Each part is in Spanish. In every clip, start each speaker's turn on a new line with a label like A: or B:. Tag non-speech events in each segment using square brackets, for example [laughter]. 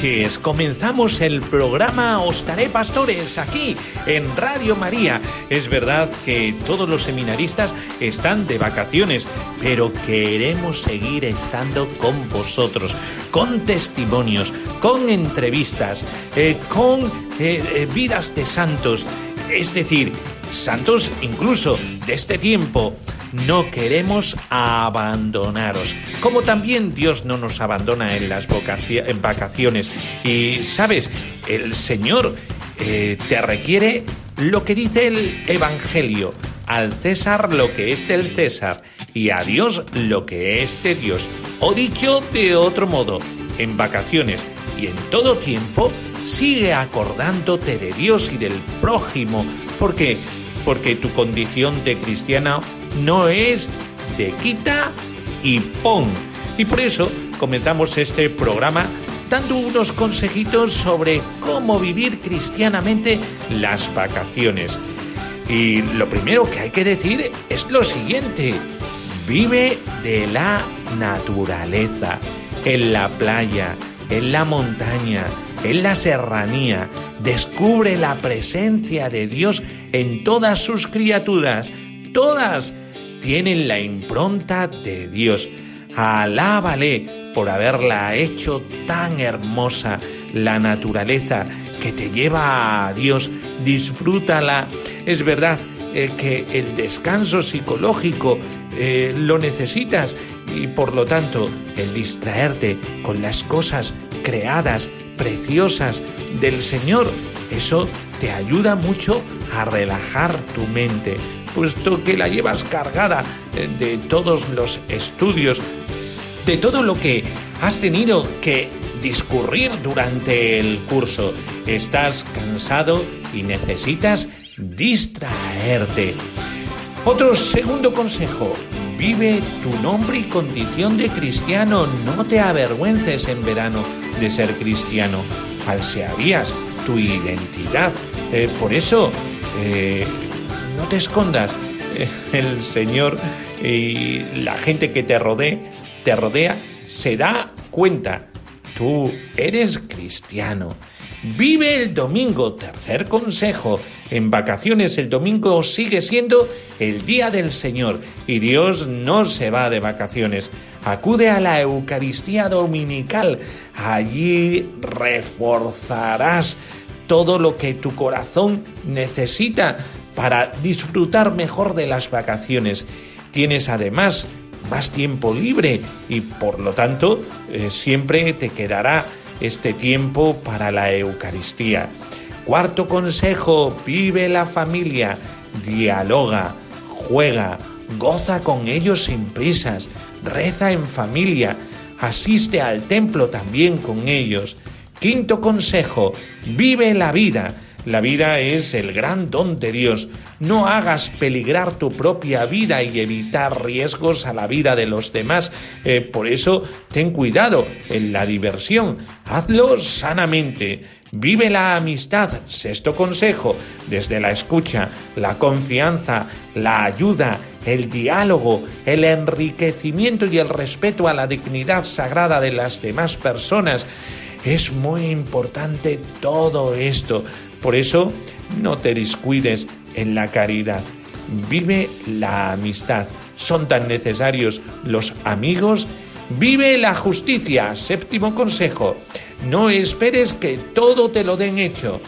A: Noches. Comenzamos el programa Ostaré Pastores aquí en Radio María. Es verdad que todos los seminaristas están de vacaciones, pero queremos seguir estando con vosotros, con testimonios, con entrevistas, eh, con eh, eh, vidas de santos. Es decir, santos incluso de este tiempo no queremos abandonaros. Como también Dios no nos abandona en las vacaciones. Y sabes, el Señor eh, te requiere lo que dice el Evangelio. Al César lo que es del César y a Dios lo que es de Dios. O dicho de otro modo, en vacaciones y en todo tiempo, sigue acordándote de Dios y del prójimo, porque porque tu condición de cristiana no es de quita y pon. Y por eso comenzamos este programa dando unos consejitos sobre cómo vivir cristianamente las vacaciones. Y lo primero que hay que decir es lo siguiente, vive de la naturaleza, en la playa, en la montaña, en la serranía, descubre la presencia de Dios en todas sus criaturas, todas tienen la impronta de Dios. Alábale por haberla hecho tan hermosa la naturaleza que te lleva a Dios. Disfrútala. Es verdad eh, que el descanso psicológico eh, lo necesitas y por lo tanto el distraerte con las cosas creadas, preciosas del Señor, eso te ayuda mucho a relajar tu mente puesto que la llevas cargada eh, de todos los estudios, de todo lo que has tenido que discurrir durante el curso. Estás cansado y necesitas distraerte. Otro segundo consejo, vive tu nombre y condición de cristiano, no te avergüences en verano de ser cristiano, falsearías tu identidad. Eh, por eso, eh, no te escondas. [laughs] El Señor y la gente que te rodea, te rodea, se da cuenta. Tú eres cristiano. Vive el domingo, tercer consejo. En vacaciones el domingo sigue siendo el día del Señor y Dios no se va de vacaciones. Acude a la Eucaristía Dominical. Allí reforzarás todo lo que tu corazón necesita para disfrutar mejor de las vacaciones. Tienes además más tiempo libre y por lo tanto eh, siempre te quedará este tiempo para la Eucaristía. Cuarto consejo, vive la familia, dialoga, juega, goza con ellos sin prisas, reza en familia, asiste al templo también con ellos. Quinto consejo, vive la vida, la vida es el gran don de Dios. No hagas peligrar tu propia vida y evitar riesgos a la vida de los demás. Eh, por eso, ten cuidado en la diversión. Hazlo sanamente. Vive la amistad, sexto consejo, desde la escucha, la confianza, la ayuda, el diálogo, el enriquecimiento y el respeto a la dignidad sagrada de las demás personas. Es muy importante todo esto. Por eso, no te descuides en la caridad. Vive la amistad. Son tan necesarios los amigos. Vive la justicia. Séptimo consejo. No esperes que todo te lo den hecho.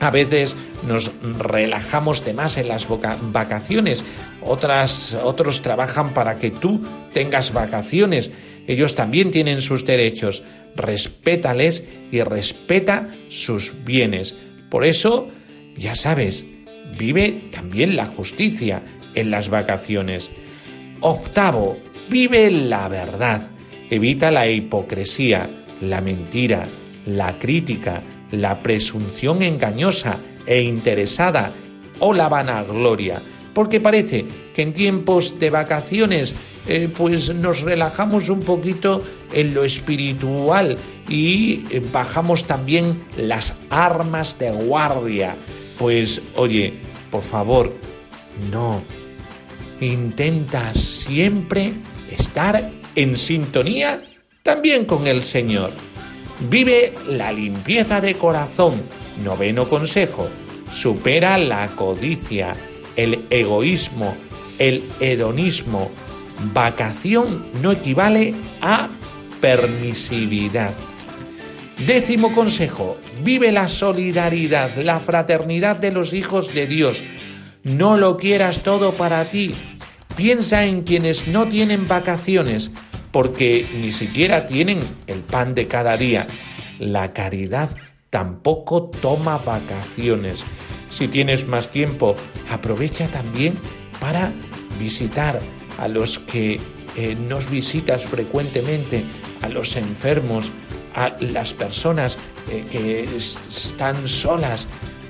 A: A veces nos relajamos de más en las vacaciones. Otras, otros trabajan para que tú tengas vacaciones. Ellos también tienen sus derechos. Respétales y respeta sus bienes. Por eso, ya sabes, vive también la justicia en las vacaciones. Octavo, vive la verdad. Evita la hipocresía, la mentira, la crítica, la presunción engañosa e interesada o la vanagloria, porque parece que en tiempos de vacaciones eh, pues nos relajamos un poquito en lo espiritual y eh, bajamos también las armas de guardia. Pues oye, por favor, no. Intenta siempre estar en sintonía también con el Señor. Vive la limpieza de corazón. Noveno consejo. Supera la codicia, el egoísmo, el hedonismo, Vacación no equivale a permisividad. Décimo consejo, vive la solidaridad, la fraternidad de los hijos de Dios. No lo quieras todo para ti. Piensa en quienes no tienen vacaciones, porque ni siquiera tienen el pan de cada día. La caridad tampoco toma vacaciones. Si tienes más tiempo, aprovecha también para visitar a los que eh, nos visitas frecuentemente, a los enfermos, a las personas eh, que están solas,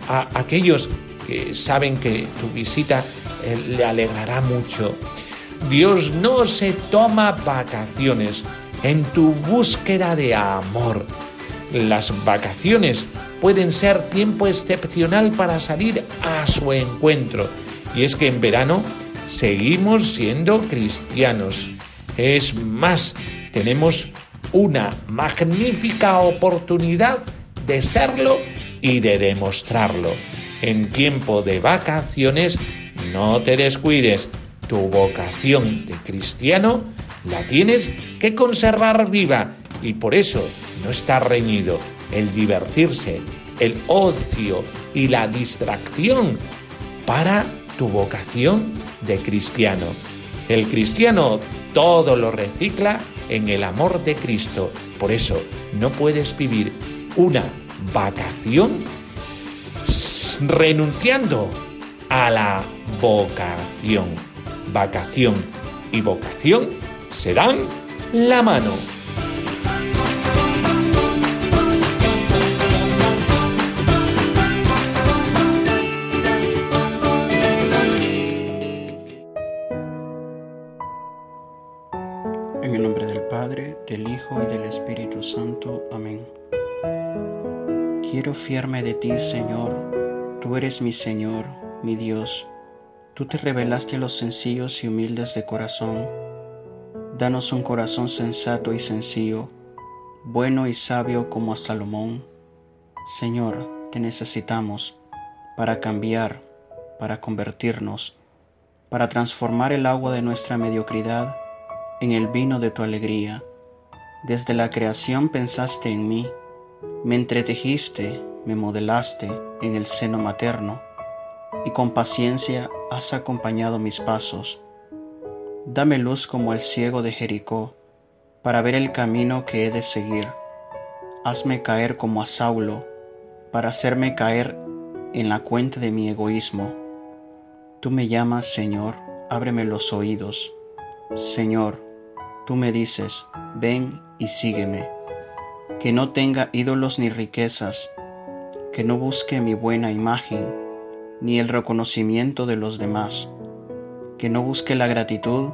A: a aquellos que saben que tu visita eh, le alegrará mucho. Dios no se toma vacaciones en tu búsqueda de amor. Las vacaciones pueden ser tiempo excepcional para salir a su encuentro. Y es que en verano seguimos siendo cristianos. Es más, tenemos una magnífica oportunidad de serlo y de demostrarlo. En tiempo de vacaciones, no te descuides. Tu vocación de cristiano la tienes que conservar viva y por eso no está reñido el divertirse, el ocio y la distracción para tu vocación de cristiano. El cristiano todo lo recicla en el amor de Cristo. Por eso no puedes vivir una vacación renunciando a la vocación. Vacación y vocación se dan la mano.
B: Santo. Amén. Quiero fiarme de ti, Señor. Tú eres mi Señor, mi Dios. Tú te revelaste a los sencillos y humildes de corazón. Danos un corazón sensato y sencillo, bueno y sabio como a Salomón. Señor, te necesitamos para cambiar, para convertirnos, para transformar el agua de nuestra mediocridad en el vino de tu alegría. Desde la creación pensaste en mí, me entretejiste, me modelaste en el seno materno, y con paciencia has acompañado mis pasos. Dame luz como el ciego de Jericó, para ver el camino que he de seguir. Hazme caer como a Saulo, para hacerme caer en la cuenta de mi egoísmo. Tú me llamas, Señor, ábreme los oídos. Señor, tú me dices, ven y sígueme. Que no tenga ídolos ni riquezas, que no busque mi buena imagen, ni el reconocimiento de los demás, que no busque la gratitud,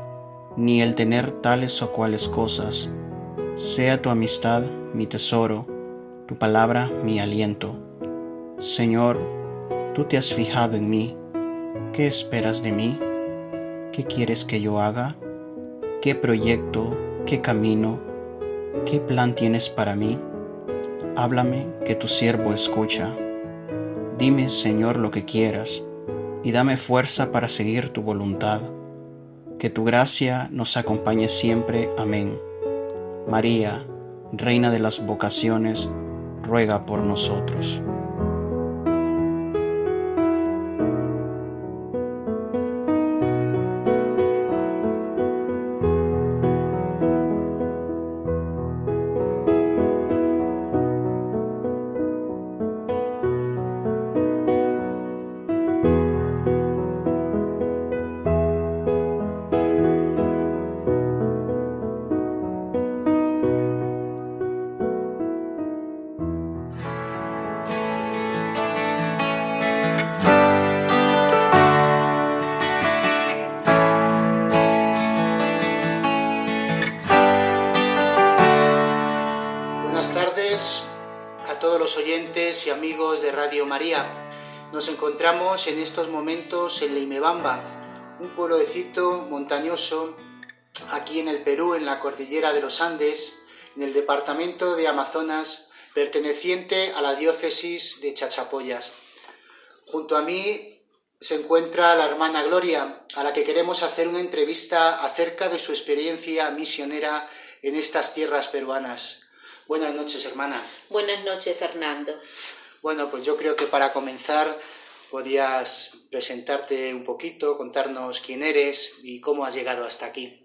B: ni el tener tales o cuales cosas. Sea tu amistad mi tesoro, tu palabra mi aliento. Señor, tú te has fijado en mí. ¿Qué esperas de mí? ¿Qué quieres que yo haga? ¿Qué proyecto, qué camino, qué plan tienes para mí? Háblame que tu siervo escucha. Dime, Señor, lo que quieras, y dame fuerza para seguir tu voluntad. Que tu gracia nos acompañe siempre. Amén. María, Reina de las vocaciones, ruega por nosotros.
C: En Leimebamba, un pueblecito montañoso aquí en el Perú, en la cordillera de los Andes, en el departamento de Amazonas, perteneciente a la diócesis de Chachapoyas. Junto a mí se encuentra la hermana Gloria, a la que queremos hacer una entrevista acerca de su experiencia misionera en estas tierras peruanas. Buenas noches, hermana.
D: Buenas noches, Fernando.
C: Bueno, pues yo creo que para comenzar podías presentarte un poquito, contarnos quién eres y cómo has llegado hasta aquí.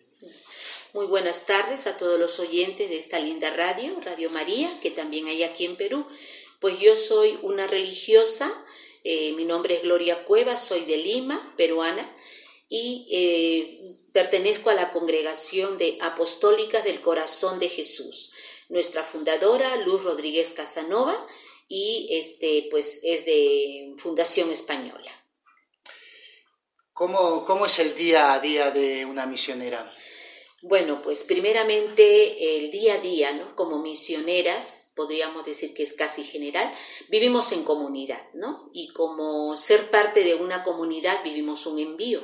D: Muy buenas tardes a todos los oyentes de esta linda radio, Radio María, que también hay aquí en Perú. Pues yo soy una religiosa, eh, mi nombre es Gloria Cuevas, soy de Lima, peruana, y eh, pertenezco a la congregación de Apostólicas del Corazón de Jesús nuestra fundadora, Luz Rodríguez Casanova, y este, pues, es de Fundación Española.
C: ¿Cómo, ¿Cómo es el día a día de una misionera?
D: Bueno, pues primeramente el día a día, ¿no? Como misioneras, podríamos decir que es casi general, vivimos en comunidad, ¿no? Y como ser parte de una comunidad vivimos un envío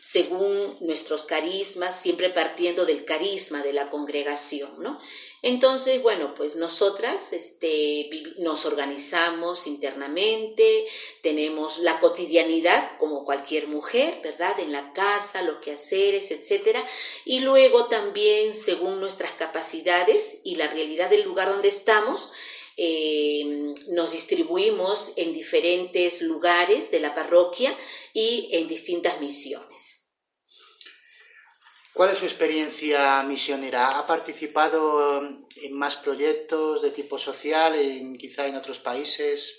D: según nuestros carismas, siempre partiendo del carisma de la congregación, ¿no? Entonces, bueno, pues nosotras este, nos organizamos internamente, tenemos la cotidianidad como cualquier mujer, ¿verdad? En la casa, los quehaceres, etcétera, y luego también, según nuestras capacidades y la realidad del lugar donde estamos, eh, nos distribuimos en diferentes lugares de la parroquia y en distintas misiones.
C: ¿Cuál es su experiencia misionera? ¿Ha participado en más proyectos de tipo social, en, quizá en otros países?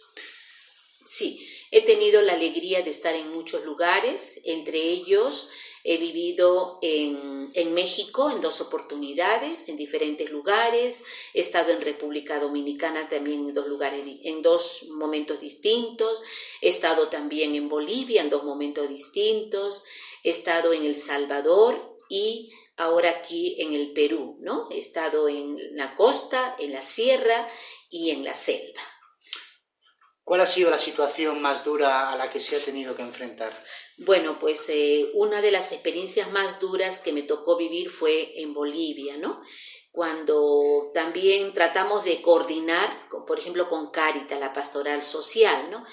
D: Sí, he tenido la alegría de estar en muchos lugares, entre ellos he vivido en, en, México en dos oportunidades, en diferentes lugares, he estado en República Dominicana también en dos lugares, en dos momentos distintos, he estado también en Bolivia en dos momentos distintos, he estado en El Salvador y ahora aquí en el Perú, ¿no? He estado en la costa, en la sierra y en la selva.
C: ¿Cuál ha sido la situación más dura a la que se ha tenido que enfrentar?
D: Bueno, pues eh, una de las experiencias más duras que me tocó vivir fue en Bolivia, ¿no? Cuando también tratamos de coordinar, por ejemplo, con Carita, la pastoral social, ¿no?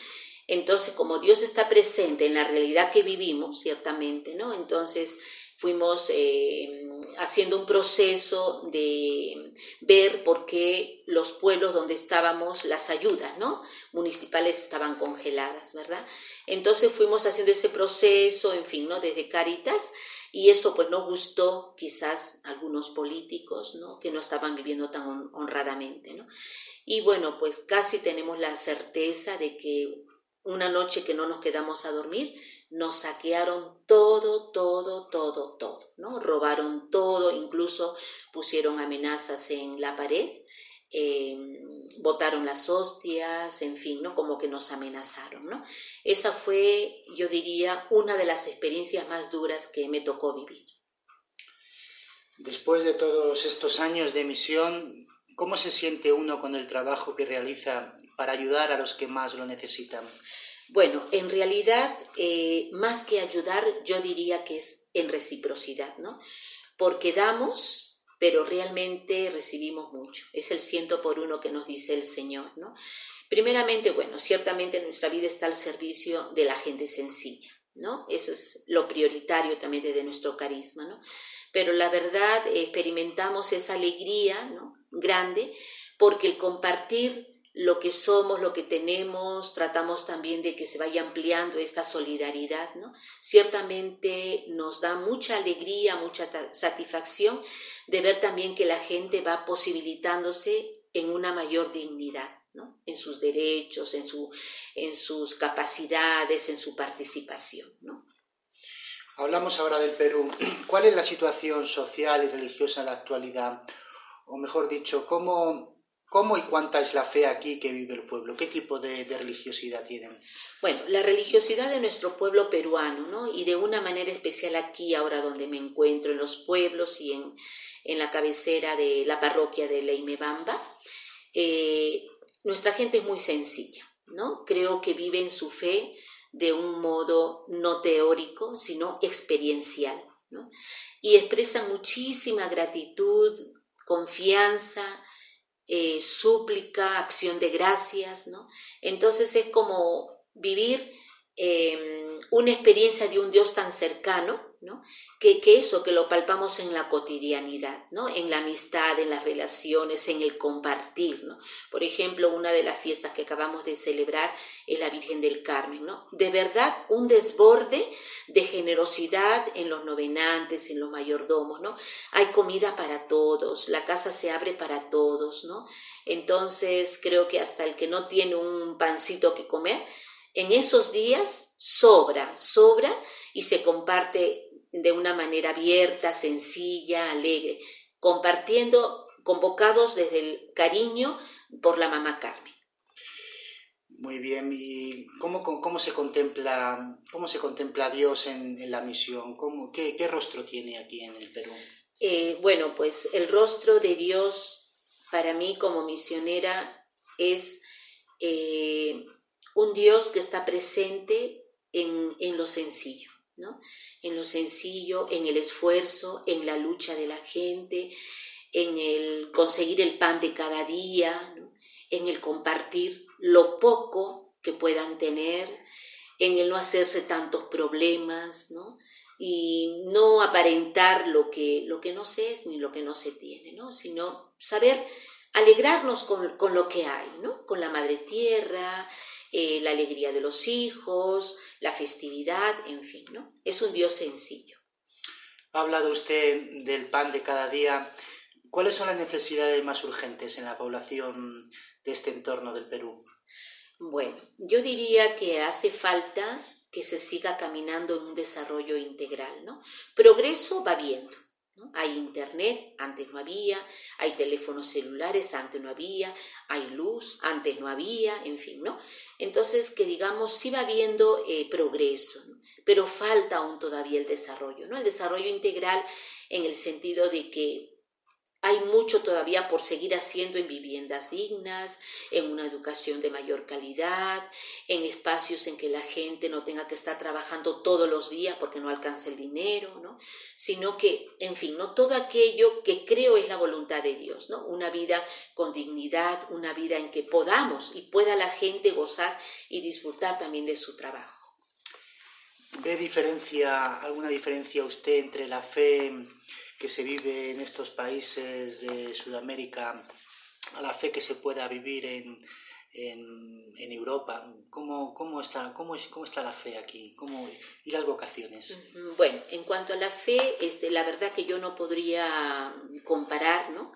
D: Entonces, como Dios está presente en la realidad que vivimos, ciertamente, ¿no? Entonces, fuimos eh, haciendo un proceso de ver por qué los pueblos donde estábamos, las ayudas ¿no? municipales estaban congeladas, ¿verdad? Entonces fuimos haciendo ese proceso, en fin, ¿no? Desde Caritas, y eso pues no gustó quizás a algunos políticos, ¿no? Que no estaban viviendo tan honradamente, ¿no? Y bueno, pues casi tenemos la certeza de que una noche que no nos quedamos a dormir, nos saquearon todo, todo, todo, todo, ¿no? Robaron todo, incluso pusieron amenazas en la pared, em, botaron las hostias, en fin, ¿no? Como que nos amenazaron, ¿no? Esa fue, yo diría, una de las experiencias más duras que me tocó vivir.
C: Después de todos estos años de misión, ¿cómo se siente uno con el trabajo que realiza para ayudar a los que más lo necesitan?
D: Bueno, en realidad, eh, más que ayudar, yo diría que es en reciprocidad, ¿no? Porque damos, pero realmente recibimos mucho. Es el ciento por uno que nos dice el Señor, ¿no? Primeramente, bueno, ciertamente nuestra vida está al servicio de la gente sencilla, ¿no? Eso es lo prioritario también desde nuestro carisma, ¿no? Pero la verdad, experimentamos esa alegría, ¿no? Grande, porque el compartir lo que somos, lo que tenemos, tratamos también de que se vaya ampliando esta solidaridad, ¿no? Ciertamente nos da mucha alegría, mucha satisfacción de ver también que la gente va posibilitándose en una mayor dignidad, ¿no? En sus derechos, en, su, en sus capacidades, en su participación, ¿no?
C: Hablamos ahora del Perú. ¿Cuál es la situación social y religiosa en la actualidad? O mejor dicho, ¿cómo ¿Cómo y cuánta es la fe aquí que vive el pueblo? ¿Qué tipo de, religiosidad tienen?
D: Bueno, la religiosidad de nuestro pueblo peruano, ¿no? Y de una manera especial aquí, ahora donde me encuentro, en los pueblos y en, en la cabecera de la parroquia de Leimebamba, Eh, nuestra gente es muy sencilla, ¿no? Creo que viven su fe de un modo no teórico, sino experiencial, ¿no? Y expresan muchísima gratitud, confianza, eh, súplica, acción de gracias, ¿no? Entonces es como vivir em, una experiencia de un Dios tan cercano ¿no? Que, eso, que lo palpamos en la cotidianidad, ¿no? En la amistad, en las relaciones, en el compartir, ¿no? Por ejemplo, una de las fiestas que acabamos de celebrar es la Virgen del Carmen, ¿no? De verdad, un desborde de generosidad en los novenantes, en los mayordomos, ¿no? Hay comida para todos, la casa se abre para todos, ¿no? Entonces, creo que hasta el que no tiene un pancito que comer, en esos días sobra, sobra y se comparte de una manera abierta, sencilla, alegre, compartiendo, convocados desde el cariño por la mamá Carmen.
C: Muy bien, ¿y cómo, cómo, se, contempla, cómo se contempla Dios en, la misión? ¿Cómo, qué, rostro tiene aquí en el Perú?
D: Eh, bueno, pues el rostro de Dios para mí como misionera es eh, un Dios que está presente en, en lo sencillo. En lo sencillo, en el esfuerzo, en la lucha de la gente, en el conseguir el pan de cada día, en el compartir lo poco que puedan tener, en el no hacerse tantos problemas, Y no aparentar lo que, lo que no se es ni lo que no se tiene, ¿no? Sino saber alegrarnos con, con lo que hay, ¿no? Con la madre tierra, eh, la alegría de los hijos, la festividad, en fin, ¿no? Es un Dios sencillo.
C: Ha hablado usted del pan de cada día. ¿Cuáles son las necesidades más urgentes en la población de este entorno del Perú?
D: Bueno, yo diría que hace falta que se siga caminando en un desarrollo integral, ¿no? Progreso va viendo, hay internet, antes no había, hay teléfonos celulares, antes no había, hay luz, antes no había, en fin, ¿no? Entonces, que digamos, sí va habiendo eh, progreso, pero falta aún todavía el desarrollo, ¿no? El desarrollo integral en el sentido de que hay mucho todavía por seguir haciendo en viviendas dignas, en una educación de mayor calidad, en espacios en que la gente no tenga que estar trabajando todos los días porque no alcanza el dinero, ¿no? Sino que, en fin, no todo aquello que creo es la voluntad de Dios, ¿no? Una vida con dignidad, una vida en que podamos y pueda la gente gozar y disfrutar también de su trabajo.
C: ¿Ve diferencia, alguna diferencia usted entre la fe que se vive en estos países de Sudamérica a la fe que se pueda vivir en, en, Europa. ¿Cómo, cómo, está, cómo, ¿Cómo está la fe aquí? ¿Cómo, ¿Y las vocaciones?
D: Bueno, en cuanto a la fe, este, la verdad que yo no podría comparar, ¿no?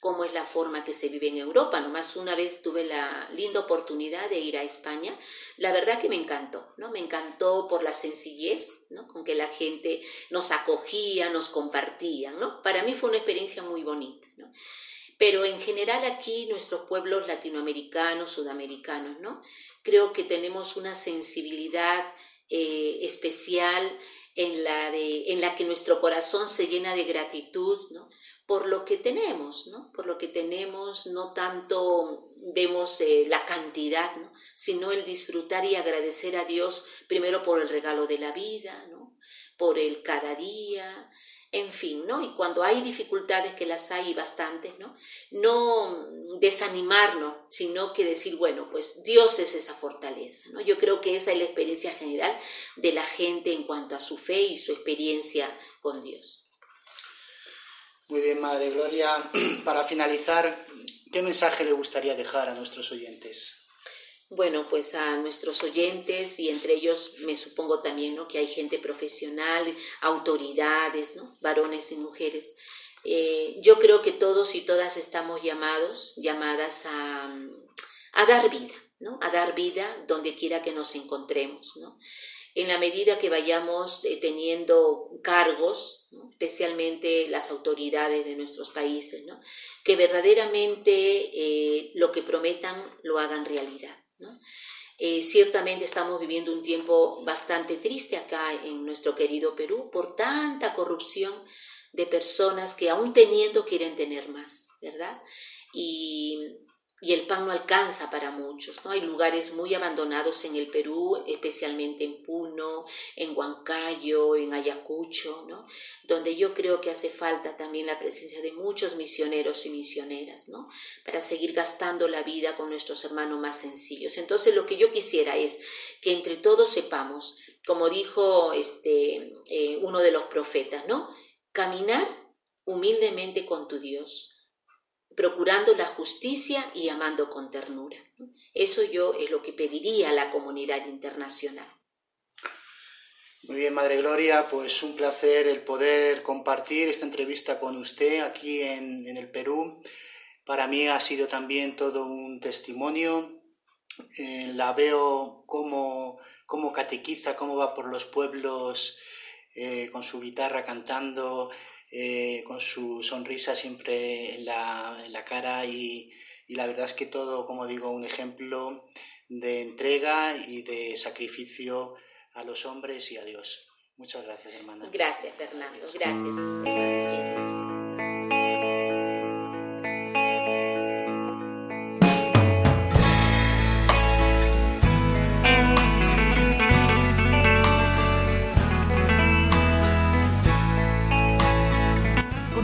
D: Cómo es la forma que se vive en Europa. Nomás una vez tuve la linda oportunidad de ir a España. La verdad que me encantó, ¿no? Me encantó por la sencillez, ¿no? Con que la gente nos acogía, nos compartía, ¿no? Para mí fue una experiencia muy bonita. Pero en general aquí nuestros pueblos latinoamericanos, sudamericanos, ¿no? Creo que tenemos una sensibilidad eh, especial en la, de, en la que nuestro corazón se llena de gratitud, ¿no? Por lo que tenemos, ¿no? Por lo que tenemos, no tanto vemos eh, la cantidad, ¿no? Sino el disfrutar y agradecer a Dios primero por el regalo de la vida, ¿no? Por el cada día, en fin, ¿no? Y cuando hay dificultades, que las hay bastantes, ¿no? No desanimarnos, sino que decir, bueno, pues Dios es esa fortaleza, ¿no? Yo creo que esa es la experiencia general de la gente en cuanto a su fe y su experiencia con Dios.
C: Muy bien, Madre Gloria. [clears throat] Para finalizar, ¿qué mensaje le gustaría dejar a nuestros oyentes?
D: Bueno, pues a nuestros oyentes y entre ellos me supongo también ¿no? que hay gente profesional, autoridades, ¿no? varones y mujeres. Eh, yo creo que todos y todas estamos llamados, llamadas a, dar vida, ¿no? a dar vida donde quiera que nos encontremos. ¿no? en la medida que vayamos eh, teniendo cargos, especialmente las autoridades de nuestros países, que verdaderamente eh, lo que prometan lo hagan realidad. Eh, ciertamente estamos viviendo un tiempo bastante triste acá en nuestro querido Perú por tanta corrupción de personas que aún teniendo quieren tener más, ¿verdad? Y y el pan no alcanza para muchos, ¿no? Hay lugares muy abandonados en el Perú, especialmente en Puno, en Huancayo, en Ayacucho, ¿no? Donde yo creo que hace falta también la presencia de muchos misioneros y misioneras, ¿no? Para seguir gastando la vida con nuestros hermanos más sencillos. Entonces lo que yo quisiera es que entre todos sepamos, como dijo este, eh, uno de los profetas, ¿no? Caminar humildemente con tu Dios procurando la justicia y amando con ternura. Eso yo es lo que pediría a la comunidad internacional.
C: Muy bien, Madre Gloria, pues un placer el poder compartir esta entrevista con usted aquí en, el Perú. Para mí ha sido también todo un testimonio. Eh, la veo como, como catequiza, cómo va por los pueblos eh, con su guitarra cantando, eh, con su sonrisa siempre en la, cara y, la verdad es que todo, como digo, un ejemplo de entrega y de sacrificio a los hombres y a Dios. Muchas gracias, hermana.
D: Gracias, Fernando. Gracias.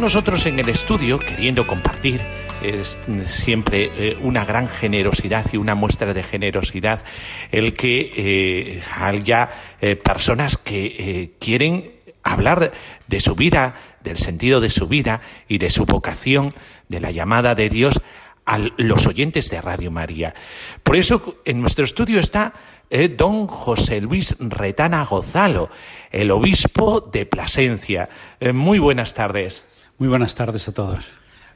A: Nosotros en el estudio, queriendo compartir es siempre eh, una gran generosidad y una muestra de generosidad el que eh, haya eh, personas que quieren hablar de su vida, del sentido de su vida y de su vocación, de la llamada de Dios a los oyentes de Radio María. Por eso en nuestro estudio está don José Luis Retana Gozalo, el obispo de Plasencia. muy buenas tardes.
E: Muy buenas tardes a todos.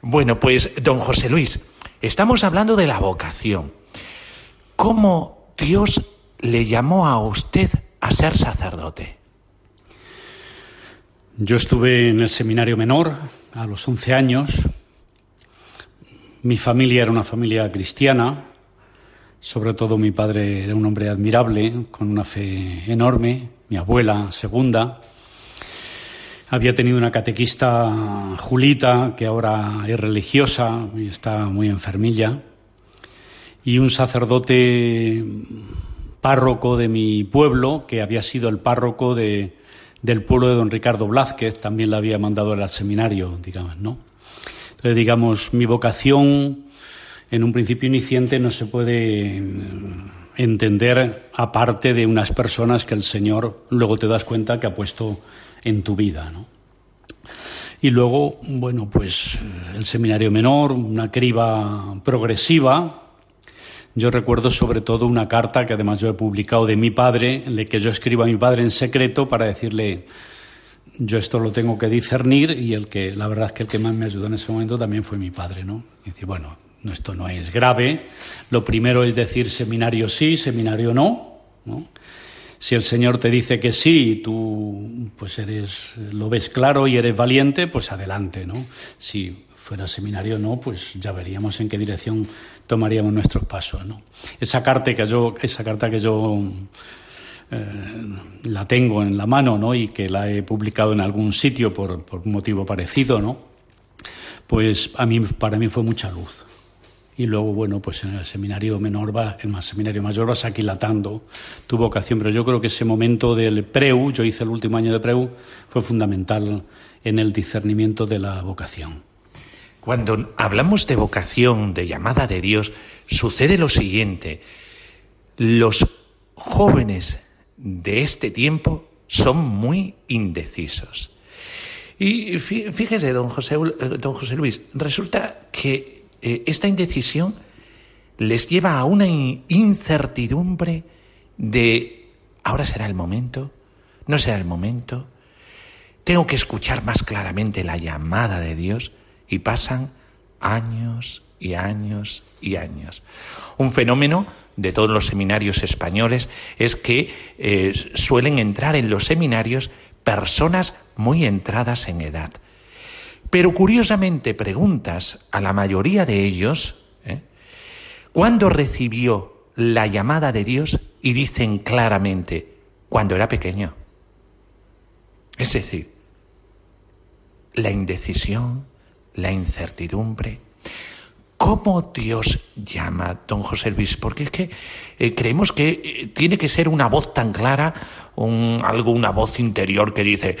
A: Bueno, pues, don José Luis, estamos hablando de la vocación. ¿Cómo Dios le llamó a usted a ser sacerdote?
E: Yo estuve en el seminario menor a los 11 años. Mi familia era una familia cristiana. Sobre todo mi padre era un hombre admirable, con una fe enorme. Mi abuela, segunda. Había tenido una catequista, Julita, que ahora es religiosa y está muy enfermilla, y un sacerdote párroco de mi pueblo, que había sido el párroco de, del pueblo de don Ricardo Blázquez, también la había mandado al seminario, digamos, ¿no? Entonces, digamos, mi vocación en un principio iniciante no se puede entender aparte de unas personas que el Señor luego te das cuenta que ha puesto en tu vida. ¿no? Y luego, bueno, pues el seminario menor, una criba progresiva. Yo recuerdo sobre todo una carta que además yo he publicado de mi padre, en la que yo escribo a mi padre en secreto para decirle, yo esto lo tengo que discernir y el que, la verdad es que el que más me ayudó en ese momento también fue mi padre, ¿no? Y decir, bueno, esto no es grave. Lo primero es decir seminario sí, seminario no, ¿no? Si el Señor te dice que sí tú pues eres, lo ves claro y eres valiente, pues adelante, ¿no? Si fuera seminario no, pues ya veríamos en qué dirección tomaríamos nuestros pasos, ¿no? Esa carta que yo, esa carta que yo eh, la tengo en la mano, ¿no? Y que la he publicado en algún sitio por, por un motivo parecido, ¿no? Pues a mí, para mí fue mucha luz y luego, bueno, pues en el seminario menor va, en el seminario mayor vas aquilatando tu vocación. Pero yo creo que ese momento del preu, yo hice el último año de preu, fue fundamental en el discernimiento de la vocación.
A: Cuando hablamos de vocación, de llamada de Dios, sucede lo siguiente. Los jóvenes de este tiempo son muy indecisos. Y fíjese, don José, don José Luis, resulta que eh, esta indecisión les lleva a una incertidumbre de ahora será el momento, no será el momento, tengo que escuchar más claramente la llamada de Dios y pasan años y años y años. Un fenómeno de todos los seminarios españoles es que eh, suelen entrar en los seminarios personas muy entradas en edad, pero curiosamente preguntas a la mayoría de ellos, ¿eh? ¿cuándo recibió la llamada de Dios? Y dicen claramente, cuando era pequeño. Es decir, la indecisión, la incertidumbre. ¿Cómo Dios llama, don José Luis? Porque es que eh, creemos que eh, tiene que ser una voz tan clara, un, algo, una voz interior que dice,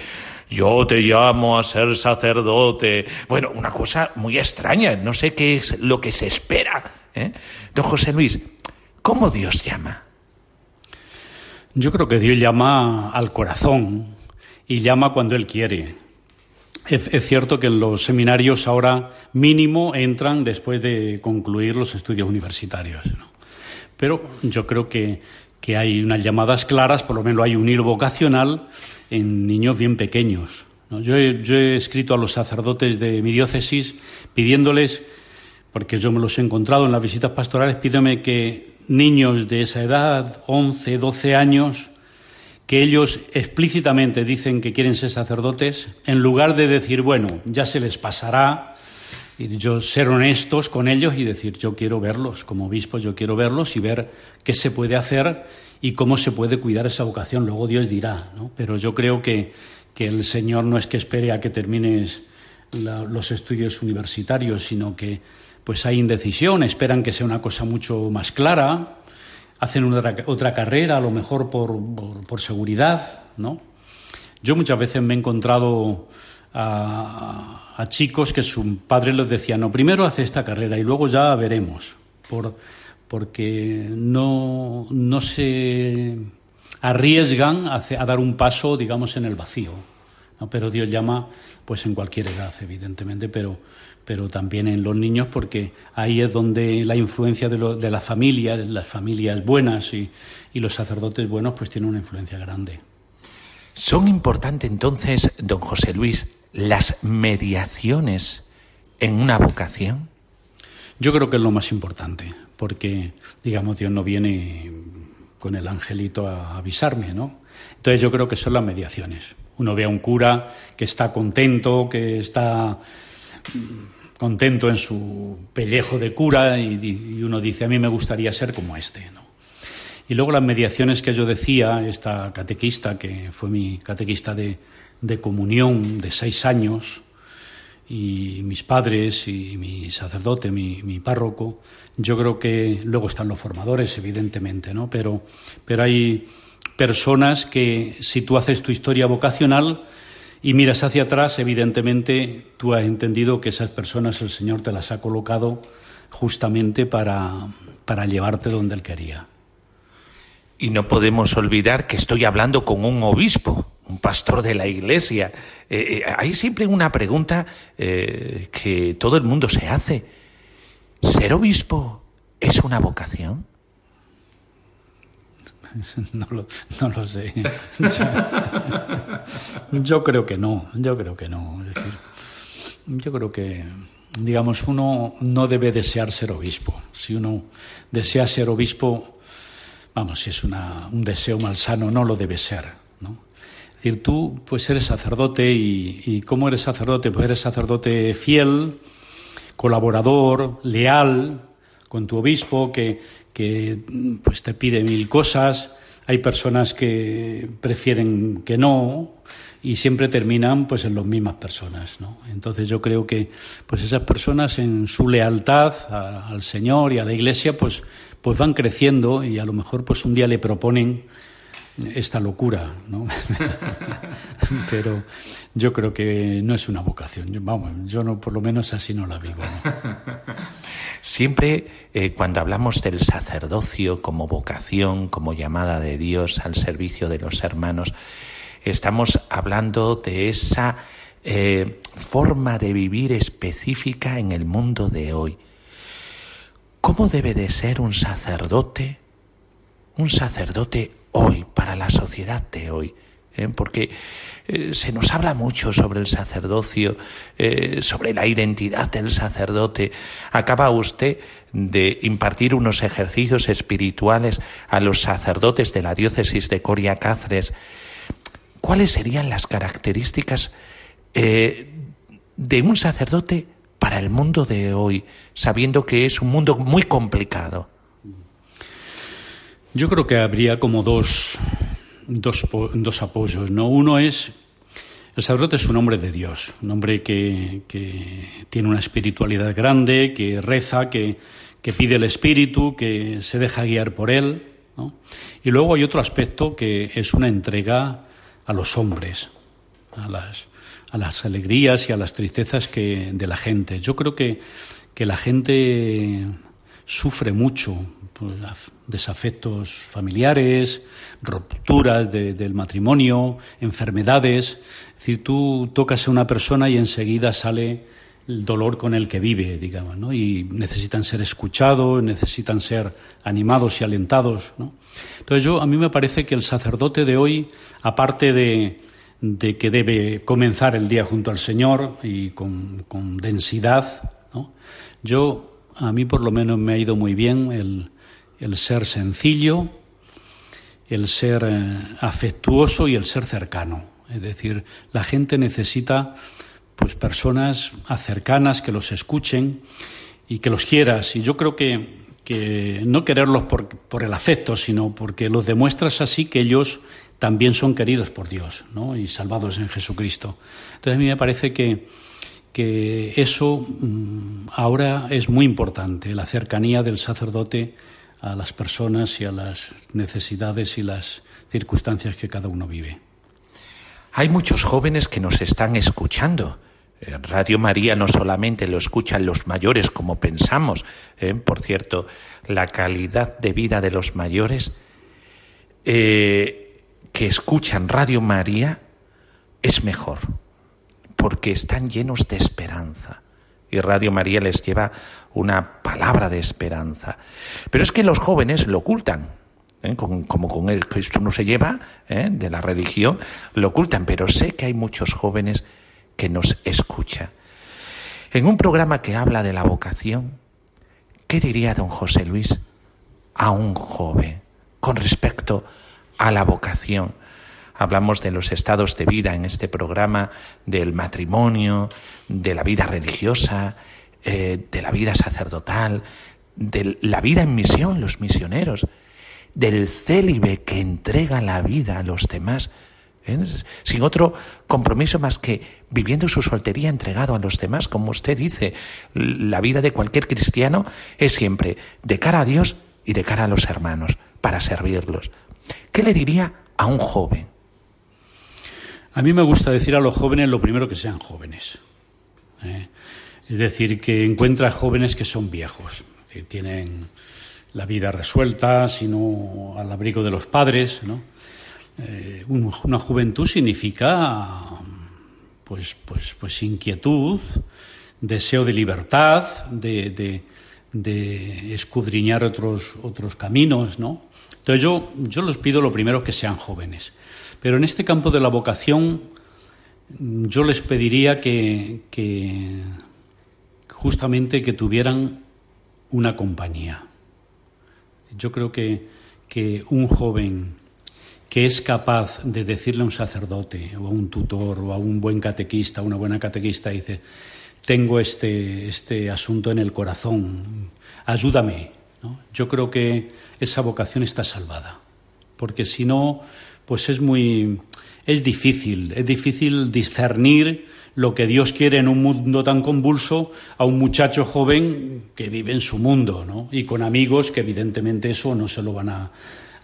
A: yo te llamo a ser sacerdote. Bueno, una cosa muy extraña, no sé qué es lo que se espera. ¿eh? Don José Luis, ¿cómo Dios llama?
E: Yo creo que Dios llama al corazón y llama cuando Él quiere. Es, cierto que en los seminarios ahora mínimo entran después de concluir los estudios universitarios. Pero yo creo que, que, hay unas llamadas claras, por lo menos hay un hilo vocacional en niños bien pequeños. Yo, he, yo he escrito a los sacerdotes de mi diócesis pidiéndoles, porque yo me los he encontrado en las visitas pastorales, pídeme que niños de esa edad, 11, 12 años, que ellos explícitamente dicen que quieren ser sacerdotes, en lugar de decir, bueno, ya se les pasará, yo ser honestos con ellos y decir, yo quiero verlos, como obispos yo quiero verlos y ver qué se puede hacer y cómo se puede cuidar esa vocación. Luego Dios dirá, ¿no? Pero yo creo que, que el Señor no es que espere a que termines los estudios universitarios, sino que pues hay indecisión, esperan que sea una cosa mucho más clara, hacen otra, otra carrera, a lo mejor por, por, seguridad, ¿no? Yo muchas veces me he encontrado a, a, chicos que su padre les decía, no, primero hace esta carrera y luego ya veremos, por, porque no, no se arriesgan a, a, dar un paso, digamos, en el vacío. ¿no? Pero Dios llama, pues en cualquier edad, evidentemente, pero pero también en los niños porque ahí es donde la influencia de, de las familias, las familias buenas y, y, los sacerdotes buenos, pues tienen una influencia grande.
A: ¿Son importantes entonces, don José Luis, las mediaciones en una vocación?
E: Yo creo que es lo más importante, porque, digamos, Dios no viene con el angelito a avisarme, ¿no? Entonces yo creo que son las mediaciones. Uno ve a un cura que está contento, que está contento en su pellejo de cura y, uno dice, a mí me gustaría ser como este. ¿no? Y luego las mediaciones que yo decía, esta catequista, que fue mi catequista de, comunión de seis años, y mis padres y mi sacerdote, mi, párroco, yo creo que luego están los formadores, evidentemente, ¿no? Pero, pero hay personas que si tú haces tu historia vocacional, y miras hacia atrás, evidentemente tú has entendido que esas personas el Señor te las ha colocado justamente para, para llevarte donde Él quería.
A: Y no podemos olvidar que estoy hablando con un obispo, un pastor de la iglesia. Eh, eh, hay siempre una pregunta eh, que todo el mundo se hace. ¿Ser obispo es una vocación? [laughs]
E: No lo, sé. [laughs] Yo creo que no, yo creo que no. Es decir, yo creo que, digamos, uno no debe desear ser obispo. Si uno desea ser obispo, vamos, si es una, un deseo malsano, no lo debe ser. Es decir, tú pues eres sacerdote y, y ¿cómo eres sacerdote? Pues eres sacerdote fiel, colaborador, leal con tu obispo, que, que pues te pide mil cosas, hay personas que prefieren que no y siempre terminan pues en las mismas personas, ¿no? Entonces yo creo que pues esas personas en su lealtad al Señor y a la Iglesia pues pues van creciendo y a lo mejor pues un día le proponen esta locura, ¿no? [laughs] Pero yo creo que no es una vocación. Vamos, yo no, por lo menos así no la vivo.
A: Siempre eh, cuando hablamos del sacerdocio como vocación, como llamada de Dios al servicio de los hermanos, estamos hablando de esa eh, forma de vivir específica en el mundo de hoy. ¿Cómo debe de ser un sacerdote un sacerdote hoy, para la sociedad de hoy. ¿eh? Porque eh, se nos habla mucho sobre el sacerdocio, eh, sobre la identidad del sacerdote. Acaba usted de impartir unos ejercicios espirituales a los sacerdotes de la diócesis de Coria Cáceres. ¿Cuáles serían las características de un sacerdote para el mundo de hoy, sabiendo que es un mundo muy complicado?
E: Yo creo que habría como dos, dos, dos apoyos. ¿no? Uno es El sacerdote es un hombre de Dios, un hombre que, tiene una espiritualidad grande, que reza, que, pide el espíritu, que se deja guiar por él. Y luego hay otro aspecto que es una entrega a los hombres, a las, a las alegrías y a las tristezas que, de la gente. Yo creo que, que la gente sufre mucho pues, desafectos familiares, rupturas del matrimonio, enfermedades. Es decir, tú tocas a una persona y enseguida sale el dolor con el que vive, digamos, ¿no? Y necesitan ser escuchados, necesitan ser animados y alentados, ¿no? Entonces yo, a mí me parece que el sacerdote de hoy, aparte de, de que debe comenzar el día junto al Señor y con, densidad. Yo, a mí por lo menos me ha ido muy bien el, el ser sencillo, el ser eh, afectuoso y el ser cercano. Es decir, la gente necesita pues personas cercanas que los escuchen y que los quieras. Y yo creo que, no quererlos por, por, el afecto, sino porque los demuestras así que ellos también son queridos por Dios ¿no? y salvados en Jesucristo. Entonces a mí me parece que, que eso mm, ahora es muy importante, la cercanía del sacerdote a las personas y a las necesidades y las circunstancias que cada uno vive.
A: Hay muchos jóvenes que nos están escuchando. En Radio María no solamente lo escuchan los mayores como pensamos, ¿eh? por cierto, la calidad de vida de los mayores eh, que escuchan Radio María es mejor, porque están llenos de esperanza y Radio María les lleva una palabra de esperanza. Pero es que los jóvenes lo ocultan. ¿eh? Como, con el Cristo no se lleva ¿eh? de la religión, lo ocultan, pero sé que hay muchos jóvenes que nos escuchan. En un programa que habla de la vocación, ¿qué diría don José Luis a un joven con respecto a la vocación? Hablamos de los estados de vida en este programa, del matrimonio, de la vida religiosa, eh, de la vida sacerdotal, de la vida en misión, los misioneros, del célibe que entrega la vida a los demás, ¿eh? sin otro compromiso más que viviendo su soltería entregado a los demás, como usted dice, la vida de cualquier cristiano es siempre de cara a Dios y de cara a los hermanos, para servirlos. ¿Qué le diría a un joven?
E: A mí me gusta decir a los jóvenes lo primero que sean jóvenes. ¿eh? Es decir, que encuentra jóvenes que son viejos, tienen la vida resuelta, sino al abrigo de los padres. Eh, una juventud significa pues, pues, pues inquietud, deseo de libertad, de, de, escudriñar otros, otros caminos. ¿no? Entonces yo, yo les pido lo primero que sean jóvenes. Pero en este campo de la vocación yo les pediría que, justamente que tuvieran una compañía. Yo creo que, que un joven que es capaz de decirle a un sacerdote o a un tutor o a un buen catequista, una buena catequista, dice, tengo este, este asunto en el corazón, ayúdame. Yo creo que esa vocación está salvada, porque si no, pues es muy es difícil, es difícil discernir lo que Dios quiere en un mundo tan convulso a un muchacho joven que vive en su mundo, ¿no? Y con amigos que evidentemente eso no se lo van a,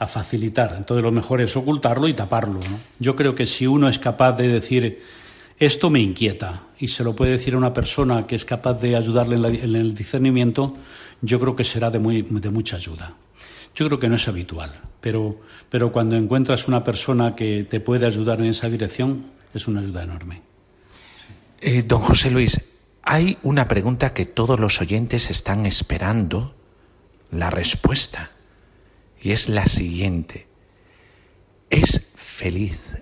E: facilitar. Entonces lo mejor es ocultarlo y taparlo. Yo creo que si uno es capaz de decir esto me inquieta y se lo puede decir a una persona que es capaz de ayudarle en, el discernimiento, yo creo que será de, muy, de mucha ayuda. Yo creo que no es habitual, pero, pero cuando encuentras una persona que te puede ayudar en esa dirección, es una ayuda enorme.
A: Eh, don José Luis, hay una pregunta que todos los oyentes están esperando la respuesta, y es la siguiente. ¿Es feliz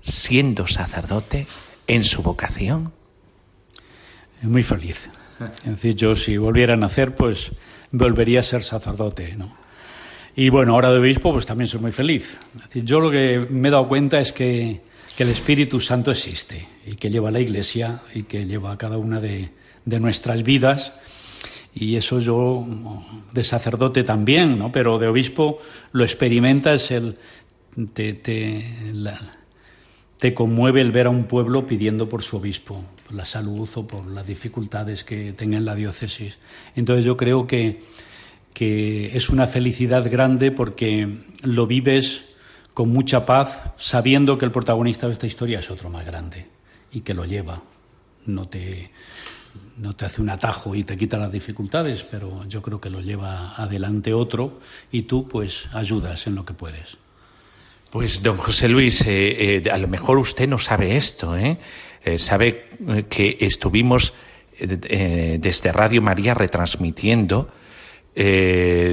A: siendo sacerdote en su vocación?
E: Muy feliz. Es decir, yo si volviera a nacer, pues volvería a ser sacerdote, ¿no? Y bueno, ahora de obispo, pues también soy muy feliz. yo lo que me he dado cuenta es que, el Espíritu Santo existe y que lleva a la Iglesia y que lleva a cada una de, nuestras vidas. Y eso yo, de sacerdote también, ¿no? pero de obispo lo experimenta, es el. Te, te conmueve el ver a un pueblo pidiendo por su obispo, por la salud o por las dificultades que tenga en la diócesis. Entonces yo creo que, que es una felicidad grande porque lo vives con mucha paz, sabiendo que el protagonista de esta historia es otro más grande y que lo lleva. No te, no te hace un atajo y te quita las dificultades, pero yo creo que lo lleva adelante otro y tú pues ayudas en lo que puedes.
A: Pues don José Luis, eh, eh, a lo mejor usted no sabe esto, ¿eh? sabe que estuvimos desde Radio María retransmitiendo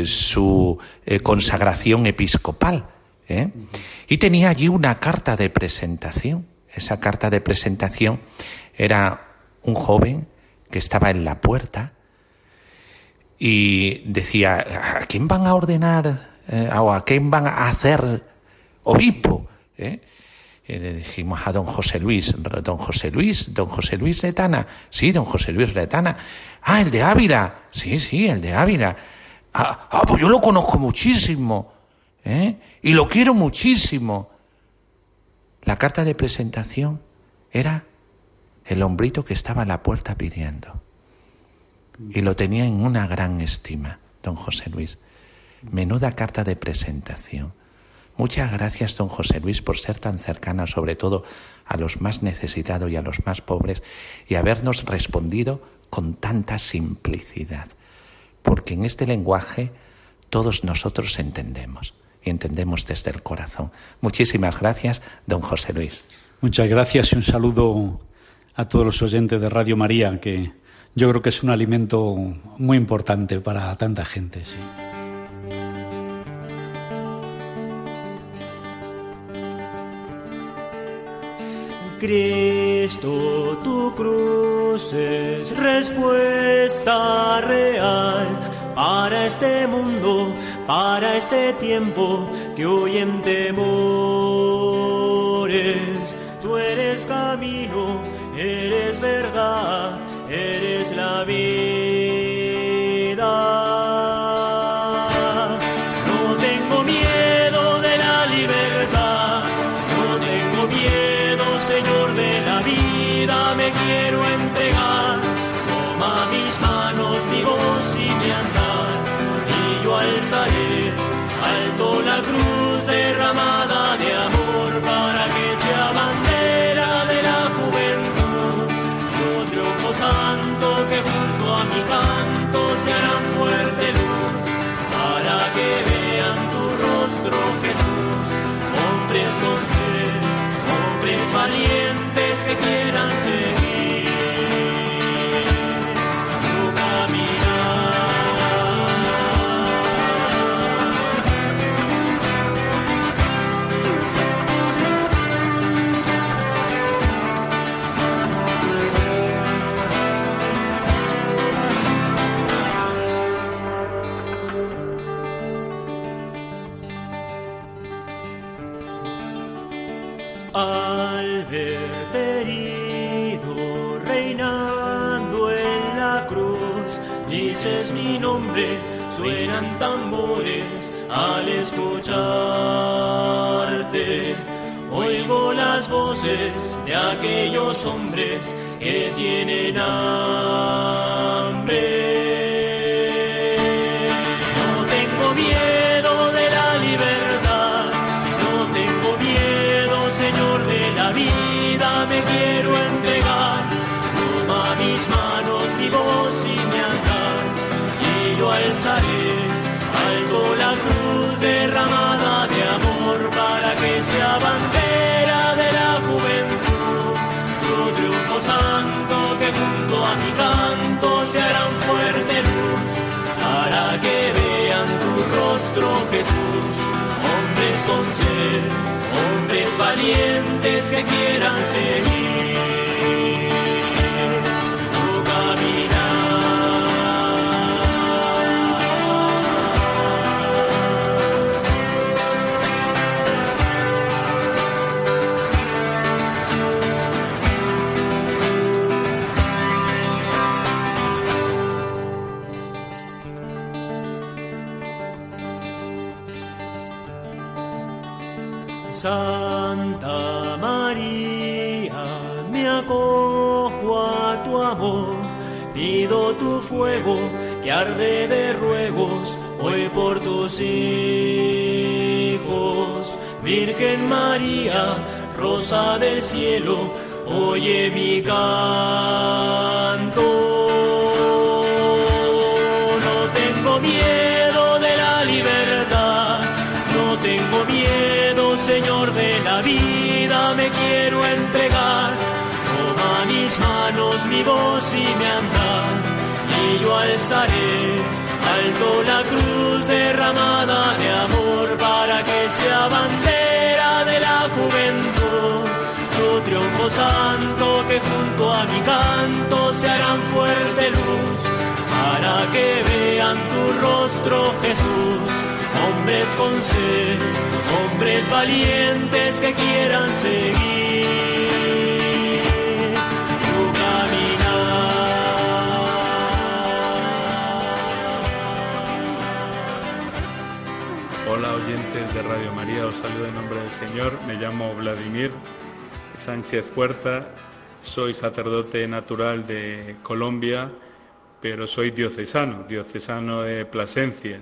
A: su consagración episcopal. Y tenía allí una carta de presentación. Esa carta de presentación era un joven que estaba en la puerta y decía, ¿a quién van a ordenar o a quién van a hacer obispo. ¿eh? Y le dijimos a don José Luis, don José Luis, don José Luis Letana, sí, don José Luis Letana, ah, el de Ávila, sí, sí, el de Ávila, ah, ah pues yo lo conozco muchísimo, ¿eh? y lo quiero muchísimo. La carta de presentación era el hombrito que estaba a la puerta pidiendo. Y lo tenía en una gran estima, don José Luis. Menuda carta de presentación. Muchas gracias, don José Luis, por ser tan cercana, sobre todo a los más necesitados y a los más pobres, y habernos respondido con tanta simplicidad, porque en este lenguaje todos nosotros entendemos, y entendemos desde el corazón. Muchísimas gracias, don José Luis.
E: Muchas gracias y un saludo a todos los oyentes de Radio María, que yo creo que es un alimento muy importante para tanta gente.
F: Cristo, tu cruz es respuesta real para este mundo, para este tiempo que hoy en temores. Tú eres camino, eres verdad, eres la vida. Suenan aquellos hombres que tienen. Cielo, Hombres valientes que quieran seguir tu caminar.
G: Hola oyentes de Radio María, os saludo en nombre del Señor. Me llamo Vladimir Sánchez Puerta, soy sacerdote natural de Colombia, pero soy diocesano, diocesano de Plasencia.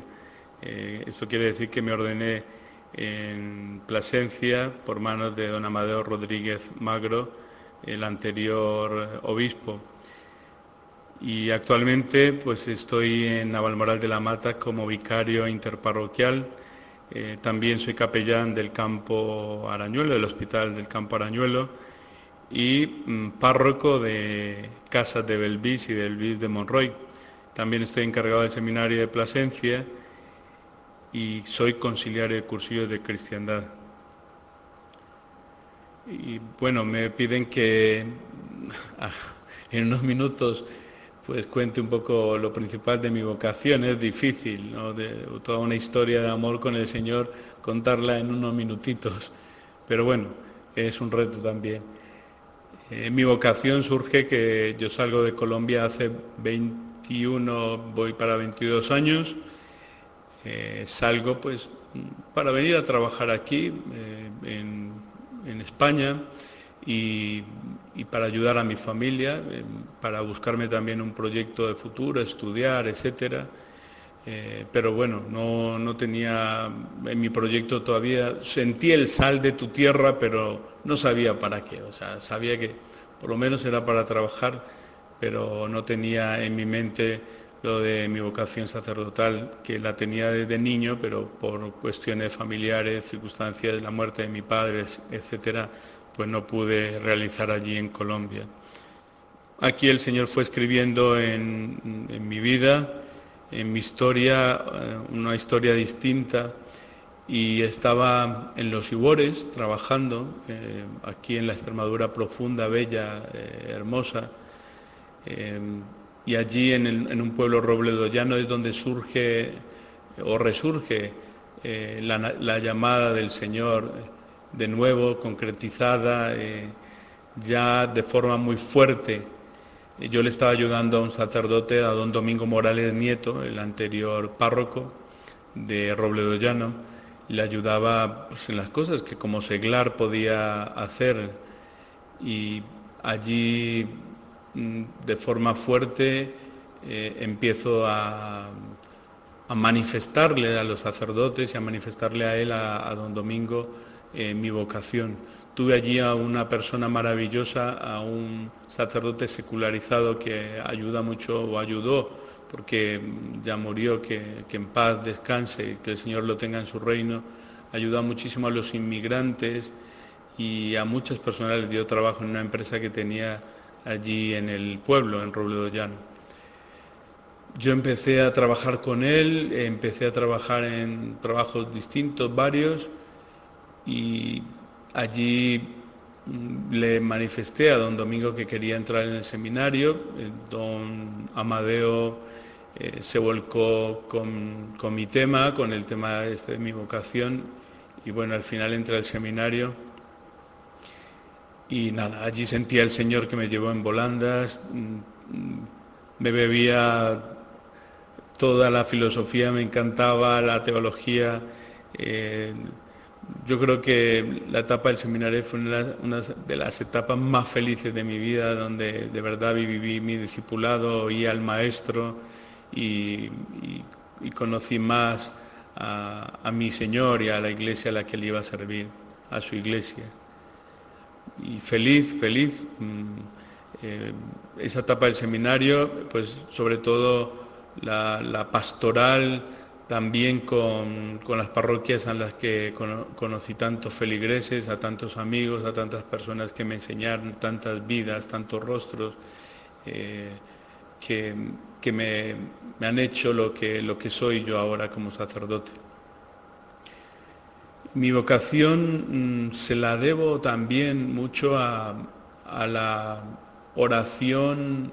G: Eh, eso quiere decir que me ordené en Plasencia por manos de don Amadeo Rodríguez Magro, el anterior obispo. Y actualmente pues estoy en Navalmoral de la Mata como vicario interparroquial. Eh, también soy capellán del campo Arañuelo, del hospital del campo Arañuelo, y mm, párroco de Casas de Belvis y del Belvis de Monroy. También estoy encargado del seminario de Plasencia y soy conciliario de cursillos de cristiandad. Y bueno, me piden que [laughs] ah, en unos minutos pues cuente un poco lo principal de mi vocación. Es difícil, ¿no? Toda una historia de amor con el Señor, contarla en unos minutitos. Pero bueno, es un reto también. Eh, mi vocación surge que yo salgo de Colombia hace 21, voy para 22 años. Eh, salgo pues para venir a trabajar aquí eh, en, España y, para ayudar a mi familia, eh, para buscarme también un proyecto de futuro, estudiar, etcétera. Pero bueno, no, no, tenía en mi proyecto todavía, sentí el sal de tu tierra, pero no sabía para qué. O sea, sabía que por lo menos era para trabajar, pero no tenía en mi mente lo de mi vocación sacerdotal, que la tenía desde niño, pero por cuestiones familiares, circunstancias, la muerte de mi padre, etcétera, pues no pude realizar allí en Colombia. Aquí el Señor fue escribiendo en, mi vida, en mi historia, eh, una historia distinta y estaba en los Ibores trabajando, eh, aquí en la Extremadura profunda, bella, eh, hermosa, y allí en, un pueblo robledoyano es donde surge o resurge la, la, llamada del Señor de nuevo concretizada eh, ya de forma muy fuerte. Yo le estaba ayudando a un sacerdote, a don Domingo Morales Nieto, el anterior párroco de Robledo Llano, le ayudaba pues, en las cosas que como seglar podía hacer y allí de forma fuerte eh, empiezo a, manifestarle a los sacerdotes y a manifestarle a él, a don Domingo, mi vocación. Tuve allí a una persona maravillosa, a un sacerdote secularizado que ayuda mucho o ayudó, porque ya murió, que, en paz descanse, que el Señor lo tenga en su reino. Ayuda muchísimo a los inmigrantes y a muchas personas les dio trabajo en una empresa que tenía allí en el pueblo, en Robledo Llano. Yo empecé a trabajar con él, empecé a trabajar en trabajos distintos, varios, y allí mm, le manifesté a don Domingo que quería entrar en el seminario, eh, don Amadeo eh, se volcó con, mi tema, con el tema este de mi vocación, y bueno, al final entré al seminario y nada, allí sentía el Señor que me llevó en volandas, mm, me bebía toda la filosofía, me encantaba la teología. Eh, yo creo que la etapa del seminario fue una, de las etapas más felices de mi vida, donde de verdad viví mi discipulado, oí al maestro y, conocí más a, mi Señor y a la iglesia a la que él iba a servir, a su iglesia. Y feliz, feliz, mm, eh, esa etapa del seminario, pues sobre todo la pastoral, también con, las parroquias en las que conocí tantos feligreses, a tantos amigos, a tantas personas que me enseñaron tantas vidas, tantos rostros, eh, que, me, han hecho lo que, lo que soy yo ahora como sacerdote. Mi vocación mm, se la debo también mucho a, la oración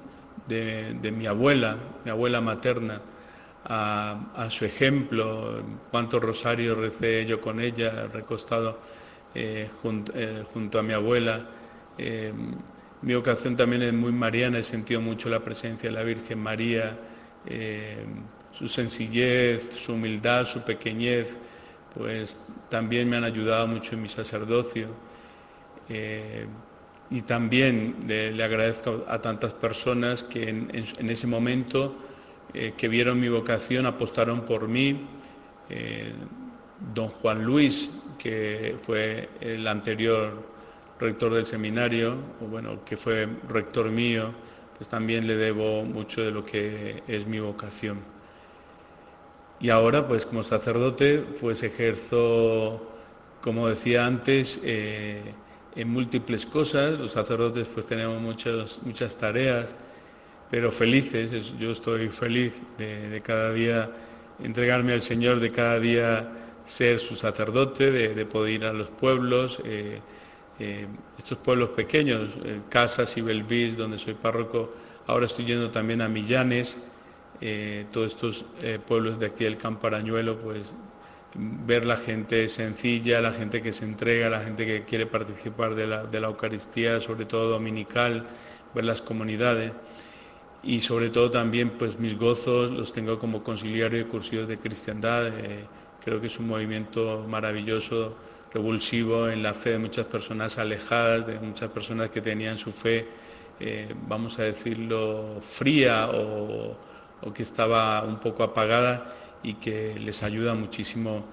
G: de mi abuela, mi abuela materna a, su ejemplo, cuántos rosarios recé yo con ella, recostado eh, eh, junto, a mi abuela. Eh, mi vocación también es muy mariana, he sentido mucho la presencia de la Virgen María, su sencillez, su humildad, su pequeñez, pues también me han ayudado mucho en mi sacerdocio. y también le, agradezco a tantas personas que en ese momento eh, que vieron mi vocación apostaron por mí. Eh, don Juan Luis, que fue el anterior rector del seminario, o bueno, que fue rector mío, pues también le debo mucho de lo que es mi vocación. Y ahora, pues como sacerdote, pues ejerzo, como decía antes, eh, en múltiples cosas. Los sacerdotes pues tenemos muchas, muchas tareas pero felices. Yo estoy feliz de, cada día entregarme al Señor, de cada día ser su sacerdote, de, poder ir a los pueblos, eh, eh, estos pueblos pequeños, Casas y Belvis, donde soy párroco. Ahora estoy yendo también a Millanes, todos estos pueblos de aquí del Camparañuelo, pues ver la gente sencilla, la gente que se entrega, la gente que quiere participar de la, de la Eucaristía, sobre todo dominical, ver las comunidades y sobre todo también pues mis gozos los tengo como conciliario de cursillos de cristiandad. Eh, creo que es un movimiento maravilloso, revulsivo en la fe de muchas personas alejadas, de muchas personas que tenían su fe, eh, vamos a decirlo, fría o, que estaba un poco apagada y que les ayuda muchísimo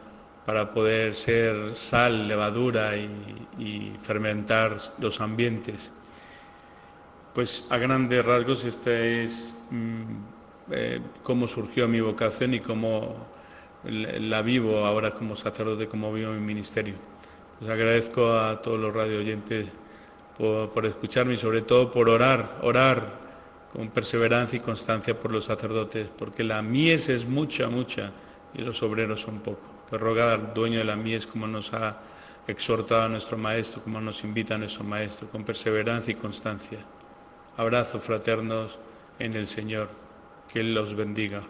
G: para poder ser sal, levadura y fermentar los ambientes. Pues a grandes rasgos esta es mm, eh, cómo surgió mi vocación y cómo la vivo ahora como sacerdote, como vivo mi ministerio. Les agradezco a todos los radio oyentes por, escucharme y sobre todo por orar, orar con perseverancia y constancia por los sacerdotes, porque la mies es mucha, mucha y los obreros son poco. Pues rogar al dueño de la mies como nos ha exhortado nuestro Maestro, como nos invita nuestro Maestro, con perseverancia y constancia. Abrazos fraternos en el Señor. Que Él los bendiga.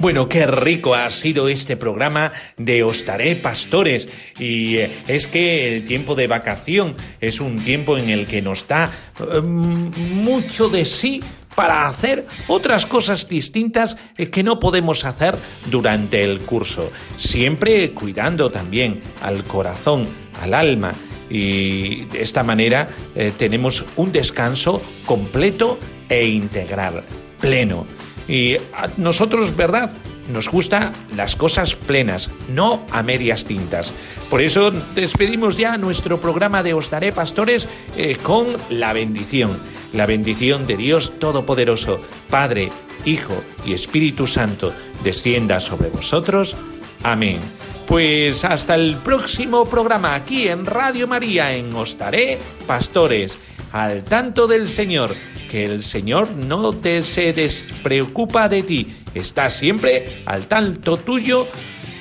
A: Bueno, qué rico ha sido este programa de Ostaré Pastores. Y eh, es que el tiempo de vacación es un tiempo en el que nos da em, mucho de sí para hacer otras cosas distintas eh, que no podemos hacer durante el curso. Siempre cuidando también al corazón, al alma y de esta manera eh, tenemos un descanso completo e integral, pleno. Y a nosotros, ¿verdad? Nos gustan las cosas plenas, no a medias tintas. Por eso despedimos ya nuestro programa de Ostaré Pastores eh, con la bendición. La bendición de Dios Todopoderoso, Padre, Hijo y Espíritu Santo, descienda sobre vosotros. Amén. Pues hasta el próximo programa aquí en Radio María en Ostaré Pastores, al tanto del Señor, que el Señor no te se despreocupa de ti, está siempre al tanto tuyo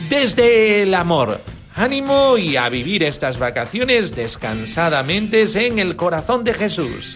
A: desde el amor. Ánimo y a vivir estas vacaciones descansadamente en el corazón de Jesús.